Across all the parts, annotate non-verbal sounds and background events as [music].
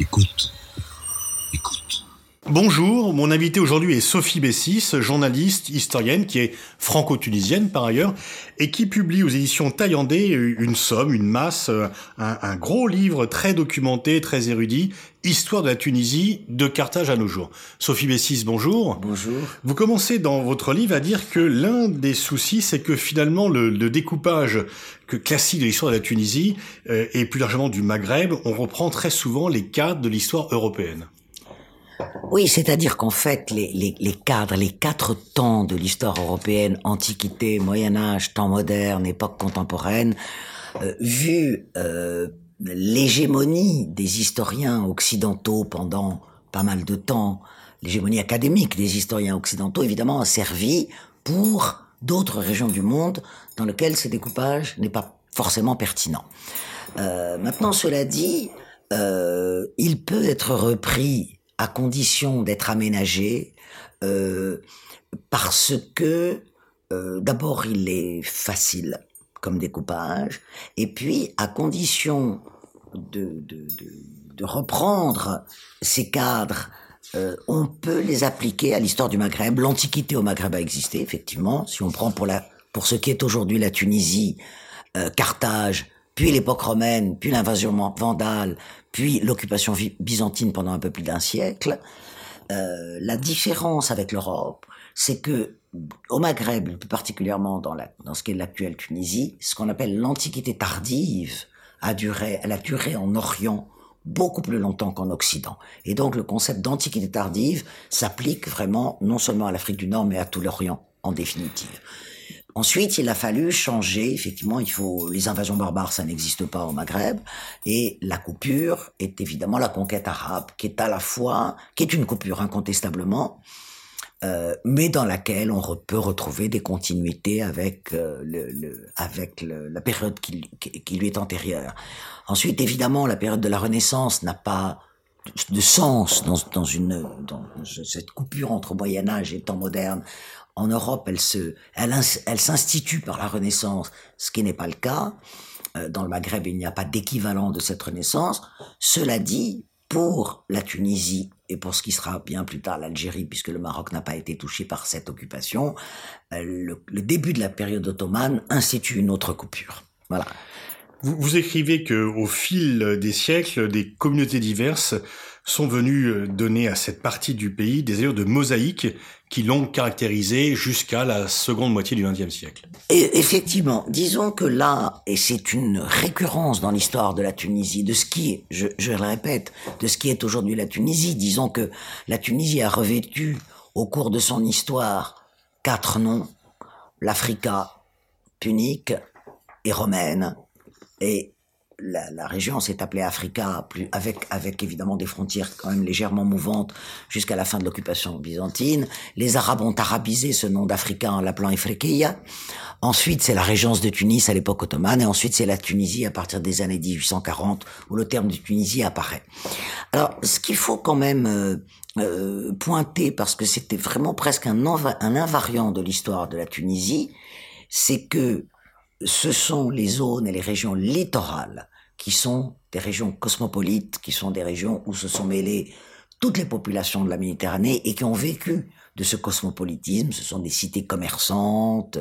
Écoute. Bonjour, mon invité aujourd'hui est Sophie Bessis, journaliste, historienne, qui est franco-tunisienne par ailleurs, et qui publie aux éditions Taillandais une somme, une masse, un, un, gros livre très documenté, très érudit, Histoire de la Tunisie, de Carthage à nos jours. Sophie Bessis, bonjour. Bonjour. Vous commencez dans votre livre à dire que l'un des soucis, c'est que finalement le, le, découpage que classique de l'histoire de la Tunisie, euh, et plus largement du Maghreb, on reprend très souvent les cadres de l'histoire européenne. Oui, c'est-à-dire qu'en fait, les, les, les, cadres, les quatre temps de l'histoire européenne, Antiquité, Moyen Âge, temps moderne, époque contemporaine, euh, vu euh, l'hégémonie des historiens occidentaux pendant pas mal de temps, l'hégémonie académique des historiens occidentaux, évidemment, a servi pour d'autres régions du monde dans lesquelles ce découpage n'est pas forcément pertinent. Euh, maintenant, cela dit, euh, il peut être repris à condition d'être aménagé, euh, parce que euh, d'abord il est facile comme découpage, et puis à condition de, reprendre ces cadres, euh, on peut les appliquer à l'histoire du Maghreb. L'Antiquité au Maghreb a existé, effectivement. Si on prend pour, ce qui est aujourd'hui la Tunisie, Carthage, puis l'époque romaine, puis l'invasion vandale, puis l'occupation byzantine pendant un peu plus d'un siècle. Euh, la différence avec l'Europe, c'est que au Maghreb, plus particulièrement dans, la, dans ce qui est l'actuelle Tunisie, ce qu'on appelle l'Antiquité tardive a duré, elle a duré en Orient beaucoup plus longtemps qu'en Occident. Et donc le concept d'Antiquité tardive s'applique vraiment non seulement à l'Afrique du Nord, mais à tout l'Orient en définitive. Ensuite, il a fallu changer. Effectivement, il faut les invasions barbares, ça n'existe pas au Maghreb, et la coupure est évidemment la conquête arabe, qui est à la fois, qui est une coupure incontestablement, euh, mais dans laquelle on peut retrouver des continuités avec euh, le, le, avec le, la période qui, qui, lui est antérieure. Ensuite, évidemment, la période de la Renaissance n'a pas de sens dans, dans une dans cette coupure entre Moyen Âge et temps moderne en Europe, elle se, elle, elle s'institue par la Renaissance, ce qui n'est pas le cas. Euh, dans le Maghreb, il n'y a pas d'équivalent de cette Renaissance. Cela dit, pour la Tunisie et pour ce qui sera bien plus tard l'Algérie, puisque le Maroc n'a pas été touché par cette occupation, euh, le, le, début de la période ottomane institue une autre coupure. Voilà. Vous, écrivez que au fil des siècles, des communautés diverses sont venus euh, donner à cette partie du pays des allures de mosaïque qui l'ont caractérisé jusqu'à la seconde moitié du XXe siècle. Effectivement, disons que là, et c'est une récurrence dans l'histoire de la Tunisie, de ce qui est, je, je le répète, de ce qui est aujourd'hui la Tunisie, disons que la Tunisie a revêtu au cours de son histoire quatre noms, l'Africa punique et romaine, et la, la, région s'est appelée Africa, plus, avec, avec évidemment des frontières quand même légèrement mouvantes jusqu'à la fin de l'occupation byzantine. Les Arabes ont arabisé ce nom d'Africa en l'appelant Ifriqiya. Ensuite, c'est la régence de Tunis à l'époque ottomane, et ensuite c'est la Tunisie à partir des années 1840 où le terme de Tunisie apparaît. Alors, ce qu'il faut quand même euh, euh, pointer, parce que c'était vraiment presque un, un invariant de l'histoire de la Tunisie, c'est que ce sont les zones et les régions littorales qui sont des régions cosmopolites, qui sont des régions où se sont mêlées toutes les populations de la Méditerranée et qui ont vécu de ce cosmopolitisme. Ce sont des cités commerçantes.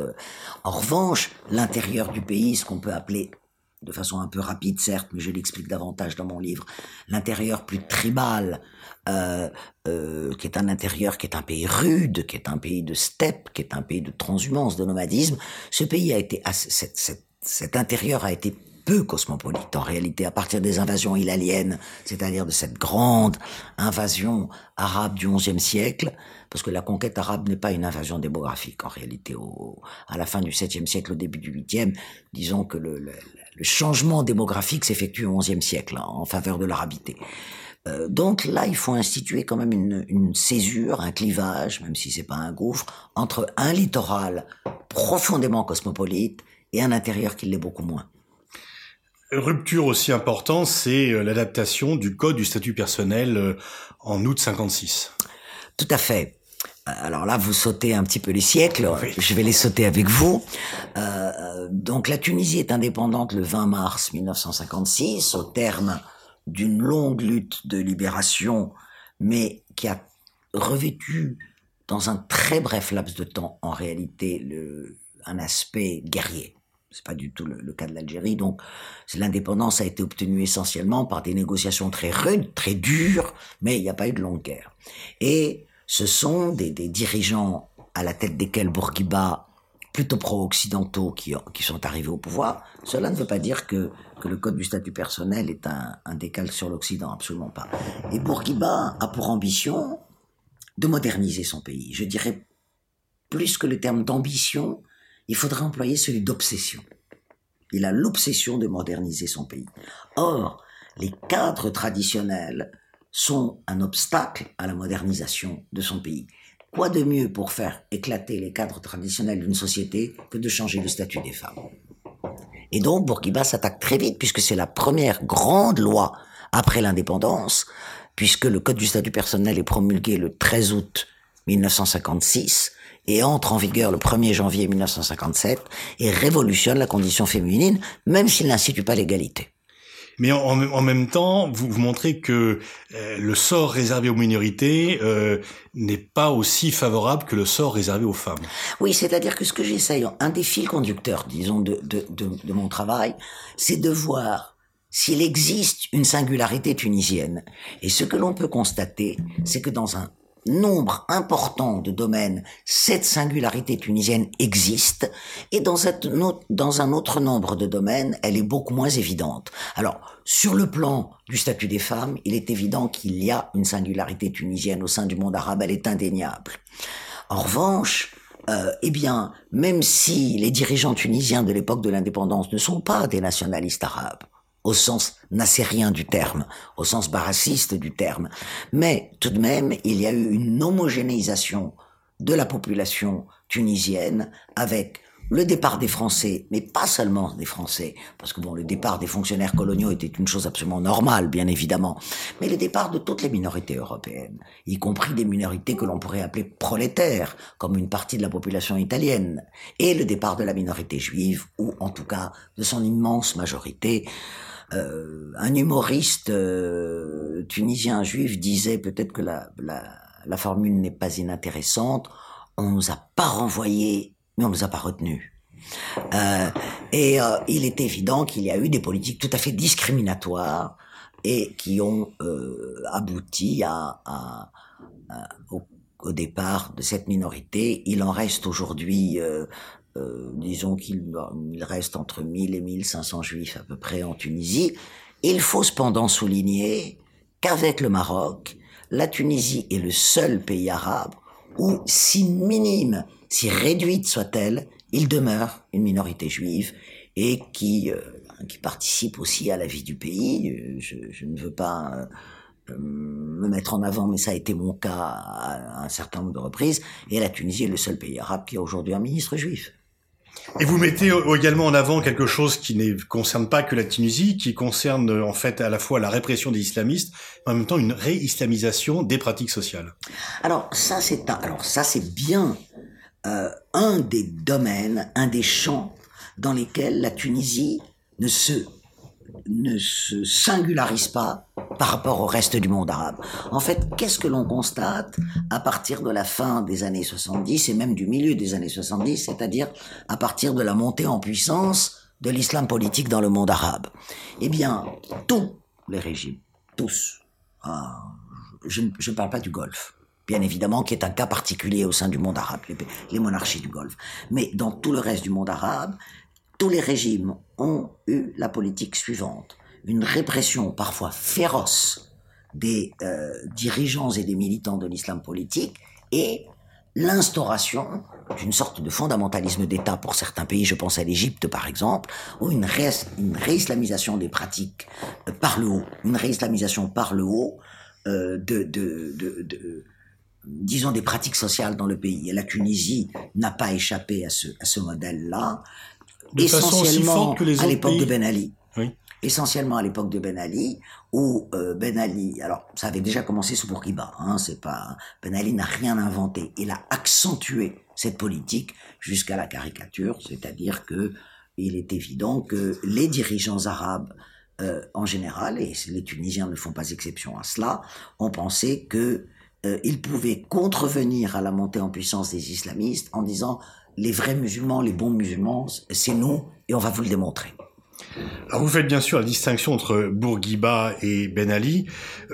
En revanche, l'intérieur du pays, ce qu'on peut appeler de façon un peu rapide certes, mais je l'explique davantage dans mon livre, l'intérieur plus tribal, euh, euh, qui est un intérieur qui est un pays rude, qui est un pays de steppe, qui est un pays de transhumance, de nomadisme, ce pays a été, cet, cet, intérieur a été peu cosmopolite en réalité. À partir des invasions hilaliennes, c'est-à-dire de cette grande invasion arabe du XIe siècle, parce que la conquête arabe n'est pas une invasion démographique en réalité. Au, à la fin du VIIe siècle, au début du VIIIe, disons que le, le, le changement démographique s'effectue au XIe siècle hein, en faveur de l'arabité. Euh, donc là, il faut instituer quand même une, une césure, un clivage, même si c'est pas un gouffre, entre un littoral profondément cosmopolite et un intérieur qui l'est beaucoup moins. Rupture aussi importante, c'est euh, l'adaptation du code du statut personnel euh, en août 56. Tout à fait. Alors là, vous sautez un petit peu les siècles. Oui. Je vais les sauter avec vous. Euh, donc la Tunisie est indépendante le 20 mars 1956, au terme d'une longue lutte de libération, mais qui a revêtu dans un très bref laps de temps, en réalité, le, un aspect guerrier. C'est pas du tout le, cas de l'Algérie. Donc, l'indépendance a été obtenue essentiellement par des négociations très rudes, très dures, mais il n'y a pas eu de longue guerre. Et ce sont des, dirigeants à la tête desquels Bourguiba plutôt pro-occidentaux qui, sont arrivés au pouvoir, cela ne veut pas dire que, le code du statut personnel est un, un sur l'Occident, absolument pas. Et Bourguiba a pour ambition de moderniser son pays. Je dirais plus que le terme d'ambition, il faudrait employer celui d'obsession. Il a l'obsession de moderniser son pays. Or, les cadres traditionnels sont un obstacle à la modernisation de son pays. Quoi de mieux pour faire éclater les cadres traditionnels d'une société que de changer le statut des femmes? Et donc Bourguiba s'attaque très vite, puisque c'est la première grande loi après l'indépendance, puisque le Code du statut personnel est promulgué le 13 août 1956 et entre en vigueur le 1er janvier 1957 et révolutionne la condition féminine, même s'il n'institue pas l'égalité. Mais en, même temps, vous, vous montrez que euh, le sort réservé aux minorités euh, n'est pas aussi favorable que le sort réservé aux femmes. Oui, c'est-à-dire que ce que j'essaye, un des fils conducteurs, disons, de, de, de, de mon travail, c'est de voir s'il existe une singularité tunisienne. Et ce que l'on peut constater, c'est que dans un nombre important de domaines, cette singularité tunisienne existe, et dans, un autre nombre de domaines, elle est beaucoup moins évidente. Alors, sur le plan du statut des femmes, il est évident qu'il y a une singularité tunisienne au sein du monde arabe, elle est indéniable. En revanche, euh, eh bien, même si les dirigeants tunisiens de l'époque de l'indépendance ne sont pas des nationalistes arabes, au sens nassérien du terme, au sens barassiste du terme. Mais tout de même, il y a eu une homogénéisation de la population tunisienne avec le départ des Français, mais pas seulement des Français, parce que bon, le départ des fonctionnaires coloniaux était une chose absolument normale, bien évidemment, mais le départ de toutes les minorités européennes, y compris des minorités que l'on pourrait appeler prolétaires, comme une partie de la population italienne, et le départ de la minorité juive, ou en tout cas de son immense majorité, euh, un humoriste euh, tunisien juif disait peut-être que la, formule n'est pas inintéressante. On nous a pas renvoyés, mais on nous a pas retenus. Euh, et il est évident qu'il y a eu des politiques tout à fait discriminatoires et qui ont abouti au, départ de cette minorité. Il en reste aujourd'hui disons qu'il reste entre 1000 et 1500 juifs à peu près en Tunisie. Il faut cependant souligner qu'avec le Maroc, la Tunisie est le seul pays arabe où, si minime, si réduite soit-elle, il demeure une minorité juive et qui, euh, participe aussi à la vie du pays. Euh, je, je ne veux pas me mettre en avant, mais ça a été mon cas à un certain nombre de reprises. Et la Tunisie est le seul pays arabe qui a aujourd'hui un ministre juif. Et vous mettez également en avant quelque chose qui ne concerne pas que la Tunisie, qui concerne en fait à la fois la répression des islamistes, mais en même temps une réislamisation des pratiques sociales. Alors ça c'est alors ça c'est bien euh, un des domaines, un des champs dans lesquels la Tunisie ne se ne se singularise pas par rapport au reste du monde arabe. En fait, qu'est-ce que l'on constate à partir de la fin des années 70 et même du milieu des années 70, c'est-à-dire à partir de la montée en puissance de l'islam politique dans le monde arabe? Eh bien, tous les régimes, tous, ah, je ne parle pas du Golfe, bien évidemment, qui est un cas particulier au sein du monde arabe, les, monarchies du Golfe. Mais dans tout le reste du monde arabe, tous les régimes ont eu la politique suivante. Une répression parfois féroce des euh, dirigeants et des militants de l'islam politique et l'instauration d'une sorte de fondamentalisme d'État pour certains pays, je pense à l'Égypte par exemple, ou une, ré une réislamisation des pratiques euh, par le haut, une réislamisation par le haut euh, de, de, de, de, disons, des pratiques sociales dans le pays. Et la Tunisie n'a pas échappé à ce, à ce modèle-là essentiellement à l'époque de Ben Ali. Essentiellement à l'époque de Ben Ali, où euh, Ben Ali, alors ça avait déjà commencé sous Bourguiba, hein, c'est pas Ben Ali n'a rien inventé, il a accentué cette politique jusqu'à la caricature, c'est-à-dire que il est évident que les dirigeants arabes euh, en général, et les Tunisiens ne font pas exception à cela, ont pensé que euh, ils pouvaient contrevenir à la montée en puissance des islamistes en disant les vrais musulmans, les bons musulmans, c'est nous et on va vous le démontrer. Alors vous faites bien sûr la distinction entre Bourguiba et Ben Ali.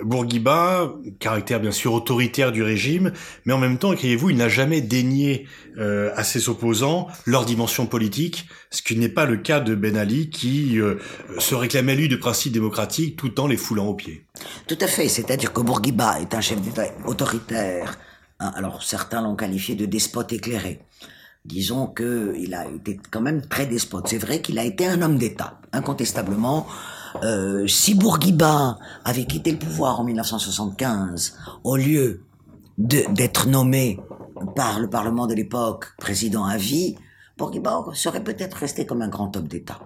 Bourguiba, caractère bien sûr autoritaire du régime, mais en même temps, écrivez-vous, il n'a jamais dénié euh, à ses opposants leur dimension politique, ce qui n'est pas le cas de Ben Ali qui euh, se réclamait lui de principes démocratiques tout en les foulant aux pieds. Tout à fait, c'est-à-dire que Bourguiba est un chef d'État autoritaire. Hein, alors certains l'ont qualifié de despote éclairé disons qu'il a été quand même très despote. C'est vrai qu'il a été un homme d'État, incontestablement. Euh, si Bourguiba avait quitté le pouvoir en 1975, au lieu d'être nommé par le Parlement de l'époque président à vie, Bourguiba serait peut-être resté comme un grand homme d'État.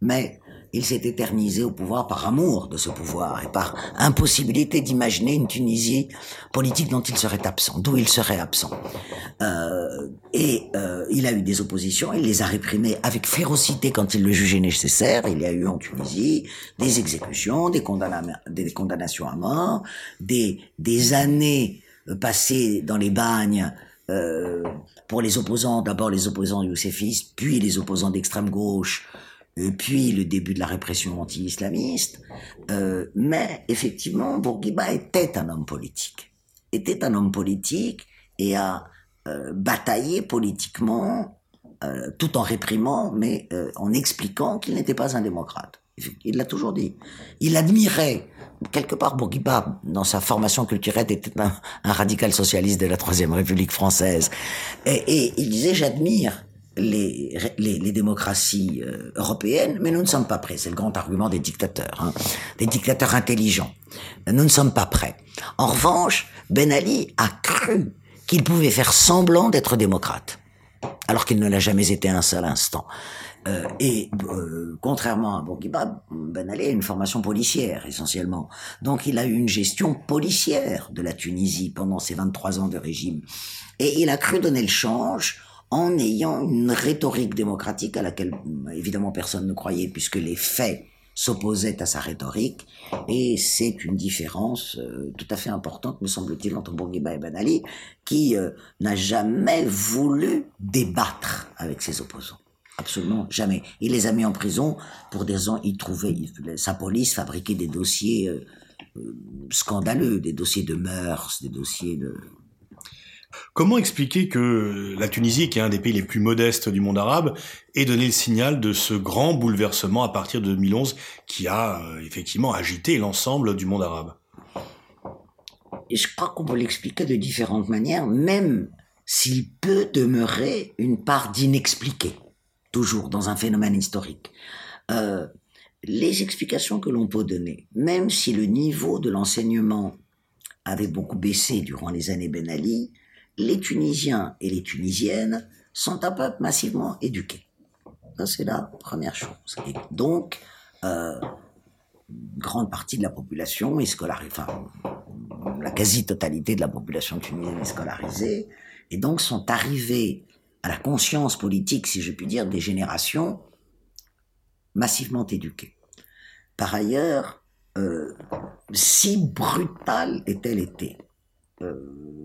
Mais il s'est éternisé au pouvoir par amour de ce pouvoir et par impossibilité d'imaginer une Tunisie politique dont il serait absent, d'où il serait absent. Euh, et euh, il a eu des oppositions, il les a réprimées avec férocité quand il le jugeait nécessaire. Il y a eu en Tunisie des exécutions, des, condamnations à mort, des, des années passées dans les bagnes euh, pour les opposants, d'abord les opposants youssefistes, puis les opposants d'extrême gauche, puis le début de la répression anti-islamiste. Euh, mais effectivement, Bourguiba était un homme politique. Était un homme politique et a euh, bataillé politiquement euh, tout en réprimant, mais euh, en expliquant qu'il n'était pas un démocrate. Il l'a toujours dit. Il admirait, quelque part, Bourguiba, dans sa formation culturelle, était un, radical socialiste de la Troisième République française. Et il disait, j'admire les, les, les, démocraties euh, européennes, mais nous ne sommes pas prêts. C'est le grand argument des dictateurs, hein, des dictateurs intelligents. Nous ne sommes pas prêts. En revanche, Ben Ali a cru qu'il pouvait faire semblant d'être démocrate, alors qu'il ne l'a jamais été un seul instant. Euh, et euh, contrairement à Bourguiba, Ben Ali a une formation policière essentiellement. Donc il a eu une gestion policière de la Tunisie pendant ses 23 ans de régime. Et il a cru donner le change en ayant une rhétorique démocratique à laquelle évidemment personne ne croyait puisque les faits s'opposaient à sa rhétorique et c'est une différence euh, tout à fait importante me semble-t-il entre Bourguiba et Ben Ali qui euh, n'a jamais voulu débattre avec ses opposants. Absolument jamais. Il les a mis en prison pour des ans. Il trouvait sa police fabriquait des dossiers euh, scandaleux, des dossiers de mœurs, des dossiers de Comment expliquer que la Tunisie, qui est un des pays les plus modestes du monde arabe, ait donné le signal de ce grand bouleversement à partir de 2011 qui a euh, effectivement agité l'ensemble du monde arabe? Je crois qu'on peut l'expliquer de différentes manières, même s'il peut demeurer une part d'inexpliqué, toujours dans un phénomène historique. Euh, les explications que l'on peut donner, même si le niveau de l'enseignement avait beaucoup baissé durant les années Ben Ali, les Tunisiens et les Tunisiennes sont un peuple massivement éduqué. Ça, c'est la première chose. Et donc, euh, grande partie de la population est scolarisée, enfin, la quasi-totalité de la population tunisienne est scolarisée, et donc sont arrivés à la conscience politique, si je puis dire, des générations massivement éduquées. Par ailleurs, euh, si brutale est-elle été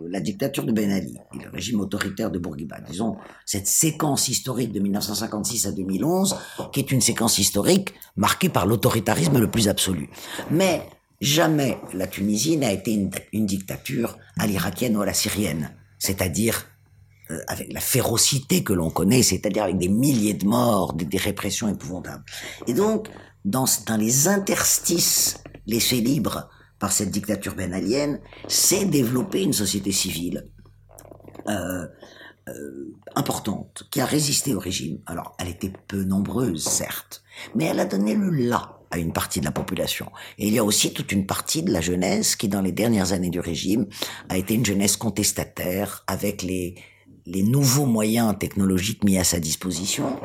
la dictature de Ben Ali et le régime autoritaire de Bourguiba. Disons, cette séquence historique de 1956 à 2011, qui est une séquence historique marquée par l'autoritarisme le plus absolu. Mais jamais la Tunisie n'a été une, dictature à l'irakienne ou à la syrienne, c'est-à-dire euh, avec la férocité que l'on connaît, c'est-à-dire avec des milliers de morts, des, répressions épouvantables. Et donc, dans, dans les interstices laissés libres par cette dictature bénalienne, c'est développer une société civile euh, euh, importante, qui a résisté au régime. Alors, elle était peu nombreuse, certes, mais elle a donné le là à une partie de la population. Et il y a aussi toute une partie de la jeunesse qui, dans les dernières années du régime, a été une jeunesse contestataire avec les, les nouveaux moyens technologiques mis à sa disposition.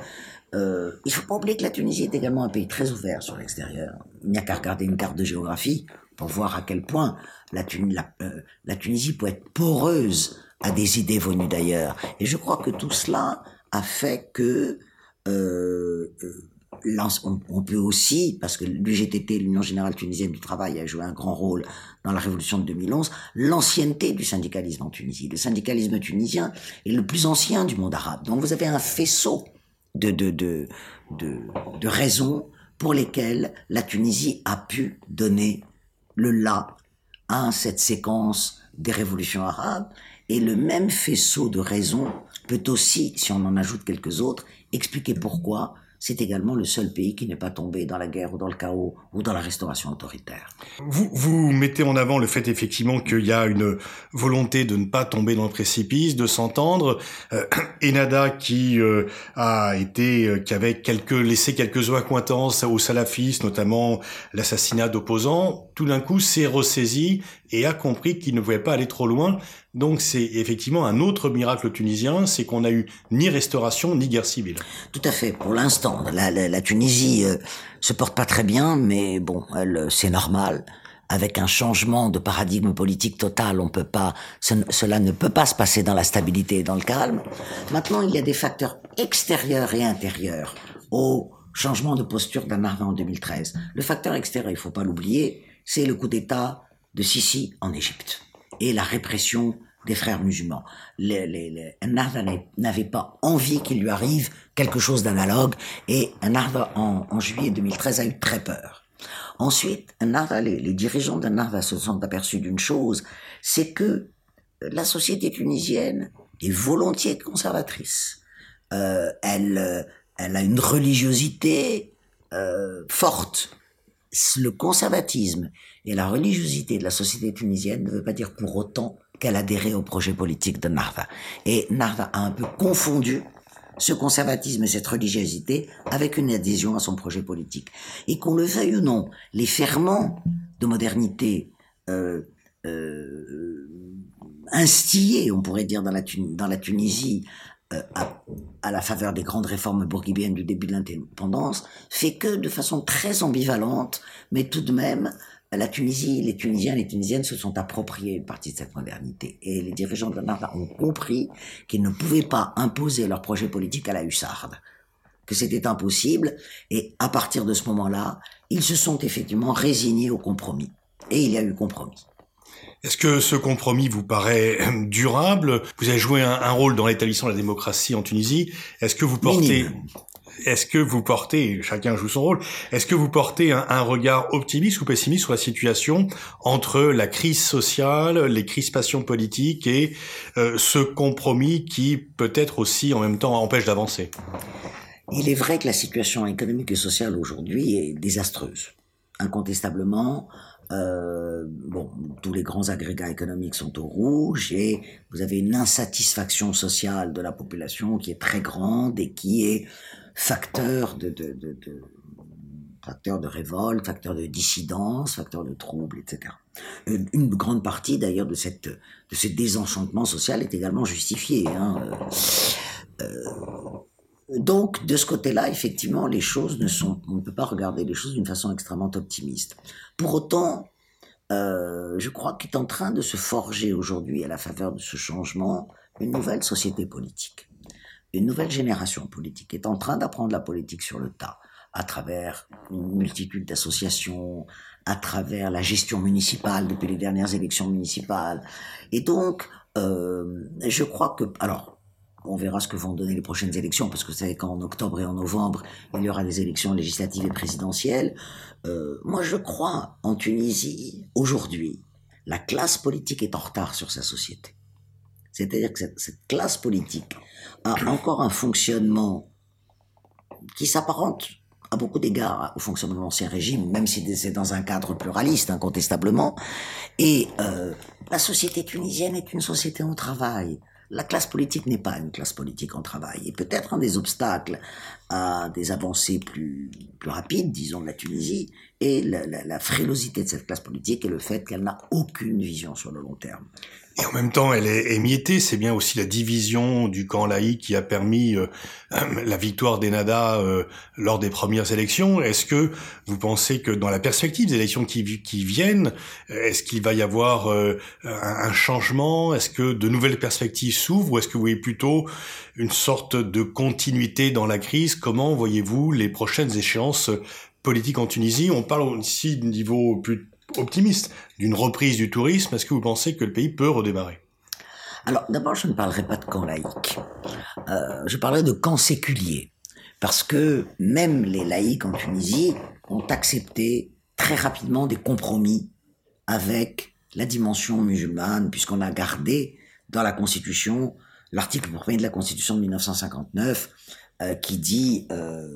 Euh, il faut pas oublier que la Tunisie est également un pays très ouvert sur l'extérieur. Il n'y a qu'à regarder une carte de géographie pour voir à quel point la, euh, la, Tunisie peut être poreuse à des idées venues d'ailleurs. Et je crois que tout cela a fait que euh, euh on, peut aussi, parce que l'UGTT, l'Union Générale Tunisienne du Travail, a joué un grand rôle dans la révolution de 2011, l'ancienneté du syndicalisme en Tunisie. Le syndicalisme tunisien est le plus ancien du monde arabe. Donc vous avez un faisceau de, de, de, de raisons pour lesquelles la Tunisie a pu donner le là à cette séquence des révolutions arabes. Et le même faisceau de raisons peut aussi, si on en ajoute quelques autres, expliquer pourquoi c'est également le seul pays qui n'est pas tombé dans la guerre ou dans le chaos ou dans la restauration autoritaire. Vous, vous mettez en avant le fait effectivement qu'il y a une volonté de ne pas tomber dans le précipice, de s'entendre. Euh, [clears throat] Enada qui euh, a été, euh, qui avait quelques laissé quelques accointances aux salafistes, notamment l'assassinat d'opposants, tout d'un coup s'est ressaisi et a compris qu'il ne pouvait pas aller trop loin. Donc c'est effectivement un autre miracle tunisien, c'est qu'on a eu ni restauration ni guerre civile. Tout à fait. Pour l'instant, la, la, Tunisie euh, se porte pas très bien, mais bon, euh, c'est normal. Avec un changement de paradigme politique total, on peut pas, cela ne peut pas se passer dans la stabilité et dans le calme. Maintenant, il y a des facteurs extérieurs et intérieurs au changement de posture d'Amarna en 2013. Le facteur extérieur, il faut pas l'oublier, c'est le coup d'État de Sisi en Égypte et la répression des frères musulmans. Les, les, n'avait pas envie qu'il lui arrive quelque chose d'analogue et Narva en, en, juillet 2013 a eu très peur. Ensuite, Narva, les, les dirigeants d'Ennahda se sont aperçus d'une chose, c'est que la société tunisienne est volontiers conservatrice. Euh, elle, elle a une religiosité euh, forte. Le conservatisme et la religiosité de la société tunisienne ne veut pas dire pour autant qu'elle adhérait au projet politique de Narva. Et Narva a un peu confondu ce conservatisme et cette religiosité avec une adhésion à son projet politique. Et qu'on le veuille ou non, les ferments de modernité euh, euh, instillés, on pourrait dire, dans la, dans la Tunisie, euh, à, à, la faveur des grandes réformes bourguibiennes du début de l'indépendance, fait que de façon très ambivalente, mais tout de même, la Tunisie, les Tunisiens, les Tunisiennes se sont appropriés une partie de cette modernité. Et les dirigeants de la ont compris qu'ils ne pouvaient pas imposer leur projet politique à la hussarde, que c'était impossible. Et à partir de ce moment-là, ils se sont effectivement résignés au compromis. Et il y a eu compromis. Est-ce que ce compromis vous paraît [clears throat] durable? Vous avez joué un, rôle dans l'établissement de la démocratie en Tunisie. Est-ce que vous portez est-ce que vous portez, chacun joue son rôle, est-ce que vous portez un, regard optimiste ou pessimiste sur la situation entre la crise sociale, les crispations politiques et euh, ce compromis qui peut-être aussi en même temps empêche d'avancer? Il est vrai que la situation économique et sociale aujourd'hui est désastreuse. Incontestablement, euh, bon, tous les grands agrégats économiques sont au rouge et vous avez une insatisfaction sociale de la population qui est très grande et qui est facteur de, de, de, facteur de révolte, facteur de dissidence, facteur de trouble, etc. Une, une grande partie d'ailleurs de cette de ce désenchantement social est également justifiée. Hein. Euh, euh, donc de ce côté-là, effectivement, les choses ne sont, on ne peut pas regarder les choses d'une façon extrêmement optimiste. Pour autant, euh, je crois qu'est en train de se forger aujourd'hui, à la faveur de ce changement, une nouvelle société politique une nouvelle génération politique est en train d'apprendre la politique sur le tas, à travers une multitude d'associations, à travers la gestion municipale depuis les dernières élections municipales. Et donc, euh, je crois que, alors, on verra ce que vont donner les prochaines élections, parce que vous savez qu'en octobre et en novembre, il y aura des élections législatives et présidentielles. Euh, moi, je crois en Tunisie, aujourd'hui, la classe politique est en retard sur sa société. C'est-à-dire que cette, classe politique a encore un fonctionnement qui s'apparente à beaucoup d'égards au fonctionnement de l'ancien régime, même si c'est dans un cadre pluraliste, incontestablement. Et euh, la société tunisienne est une société en travail. La classe politique n'est pas une classe politique en travail. Et peut-être un des obstacles des avancées plus, plus rapides, disons, de la Tunisie, est la, la, frilosité de cette classe politique et le fait qu'elle n'a aucune vision sur le long terme. Et en même temps, elle est émiettée. C'est bien aussi la division du camp laïque qui a permis euh, [clears throat] la victoire d'Enada euh, lors des premières élections. Est-ce que vous pensez que dans la perspective des élections qui, qui viennent, est-ce qu'il va y avoir euh, un, changement? Est-ce que de nouvelles perspectives s'ouvrent? Ou est-ce que vous voyez plutôt une sorte de continuité dans la crise Comment voyez-vous les prochaines échéances politiques en Tunisie? On parle ici du niveau plus optimiste d'une reprise du tourisme. Est-ce que vous pensez que le pays peut redémarrer? Alors d'abord, je ne parlerai pas de camp laïque. Euh, je parlerai de camp séculier. Parce que même les laïcs en Tunisie ont accepté très rapidement des compromis avec la dimension musulmane, puisqu'on a gardé dans la Constitution l'article premier de la Constitution de 1959 euh, qui dit euh,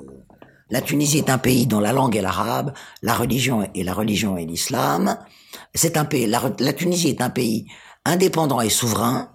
la Tunisie est un pays dont la langue est l'arabe, la religion est la religion est l'islam. C'est un pays, la, Tunisie est un pays indépendant et souverain.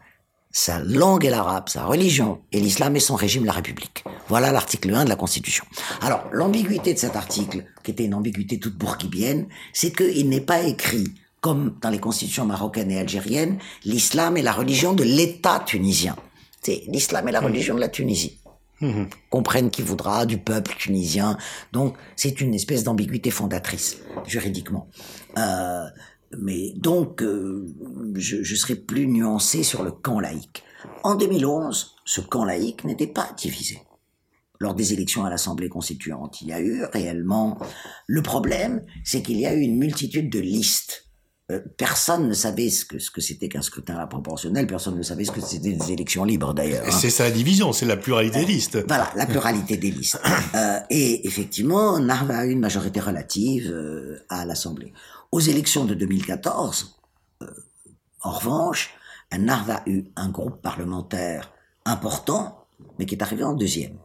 Sa langue est l'arabe, sa religion est l'islam et son régime la République. Voilà l'article 1 de la Constitution. Alors, l'ambiguïté de cet article, qui était une ambiguïté toute bourguibienne, c'est qu'il n'est pas écrit, comme dans les constitutions marocaines et algériennes, l'islam est la religion de l'État tunisien. C'est l'islam est la religion de la Tunisie. Mmh. comprenne qui voudra du peuple tunisien. Donc c'est une espèce d'ambiguïté fondatrice juridiquement. Euh, mais donc euh, je, je serai plus nuancé sur le camp laïque. En 2011, ce camp laïque n'était pas divisé. Lors des élections à l'Assemblée constituante, il y a eu réellement... Le problème, c'est qu'il y a eu une multitude de listes personne ne savait ce que ce que c'était qu'un scrutin à la proportionnelle, personne ne savait ce que c'était des élections libres d'ailleurs. Hein. C'est sa division, c'est la pluralité des listes. Voilà, la pluralité des listes. [coughs] Euh, et effectivement, Narva a eu une majorité relative euh, à l'Assemblée. Aux élections de 2014, en revanche, Narva a eu un groupe parlementaire important, mais qui est arrivé en deuxième.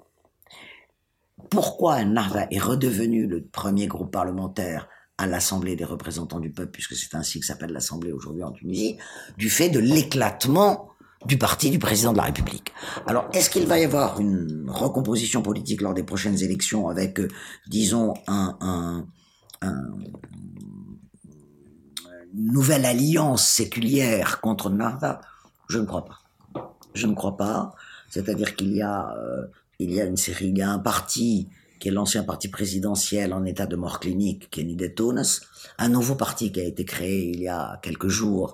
Pourquoi Narva est redevenu le premier groupe parlementaire à l'Assemblée des représentants du peuple, puisque c'est ainsi que s'appelle l'Assemblée aujourd'hui en Tunisie, du fait de l'éclatement du parti du président de la République. Alors, est-ce qu'il va y avoir une recomposition politique lors des prochaines élections avec, euh, disons, un, un, un, une nouvelle alliance séculière contre Narda? Je ne crois pas. Je ne crois pas. C'est-à-dire qu'il y a, euh, il y a une série, il y a un parti qui est l'ancien parti présidentiel en état de mort clinique, de Tunis, un nouveau parti qui a été créé il y a quelques jours,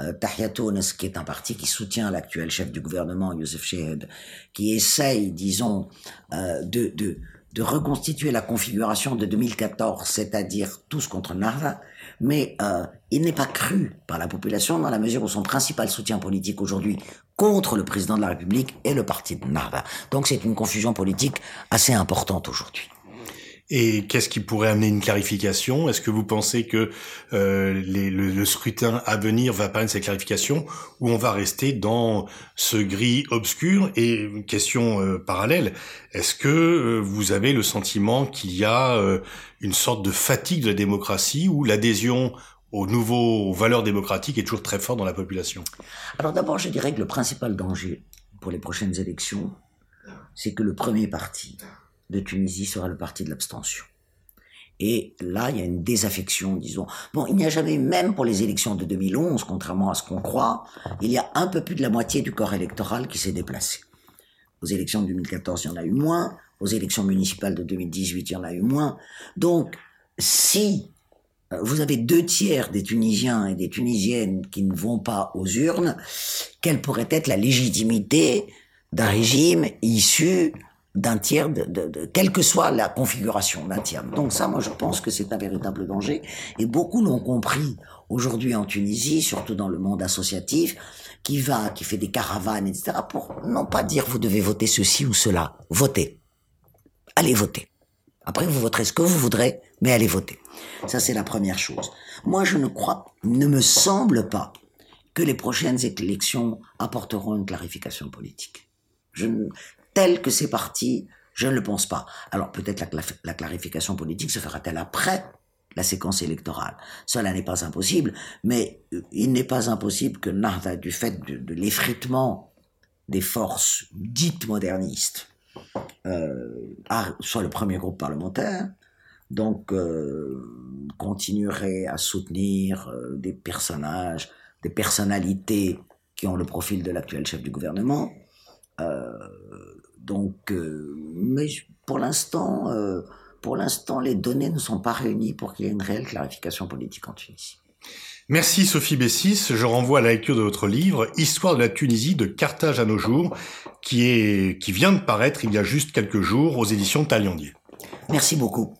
euh, Tunis, qui est un parti qui soutient l'actuel chef du gouvernement, Youssef Chehed, qui essaye, disons, euh, de, de, de reconstituer la configuration de 2014, c'est-à-dire tous contre Narva, mais euh, il n'est pas cru par la population dans la mesure où son principal soutien politique aujourd'hui contre le président de la République est le parti de Narva. Donc c'est une confusion politique assez importante aujourd'hui. Et qu'est-ce qui pourrait amener une clarification? Est-ce que vous pensez que euh, les, le, scrutin à venir va permettre cette clarification ou on va rester dans ce gris obscur? Et une question euh, parallèle, est-ce que euh, vous avez le sentiment qu'il y a euh, une sorte de fatigue de la démocratie ou l'adhésion aux nouveaux valeurs démocratiques est toujours très forte dans la population Alors d'abord, je dirais que le principal danger pour les prochaines élections, c'est que le premier parti, de Tunisie sera le parti de l'abstention. Et là, il y a une désaffection, disons. Bon, il n'y a jamais, même pour les élections de 2011, contrairement à ce qu'on croit, il y a un peu plus de la moitié du corps électoral qui s'est déplacé. Aux élections de 2014, il y en a eu moins. Aux élections municipales de 2018, il y en a eu moins. Donc, si vous avez deux tiers des Tunisiens et des Tunisiennes qui ne vont pas aux urnes, quelle pourrait être la légitimité d'un régime issu d'un tiers, de, de, quelle que soit la configuration d'un tiers? Donc ça, moi, je pense que c'est un véritable danger. Et beaucoup l'ont compris aujourd'hui en Tunisie, surtout dans le monde associatif, qui va, qui fait des caravanes, etc., pour non pas dire vous devez voter ceci ou cela. Votez. Allez voter. Après, vous voterez ce que vous voudrez, mais allez voter. Ça, c'est la première chose. Moi, je ne crois, ne me semble pas que les prochaines élections apporteront une clarification politique. Je, tel que c'est parti, je ne le pense pas. Alors peut-être la, la, clarification politique se fera-t-elle après la séquence électorale? Cela n'est pas impossible, mais euh, il n'est pas impossible que Narda, du fait de, l'effritement des forces dites modernistes, euh, soit le premier groupe parlementaire, donc euh, continuerait à soutenir euh, des personnages des personnalités qui ont le profil de l'actuel chef du gouvernement. Euh, donc, euh, mais pour l'instant, pour l'instant, les données ne sont pas réunies pour qu'il y ait une réelle clarification politique en Tunisie. Merci Sophie Bessis. Je renvoie à la lecture de votre livre Histoire de la Tunisie de Carthage à nos jours, qui est qui vient de paraître il y a juste quelques jours aux éditions Taliandier. Merci beaucoup.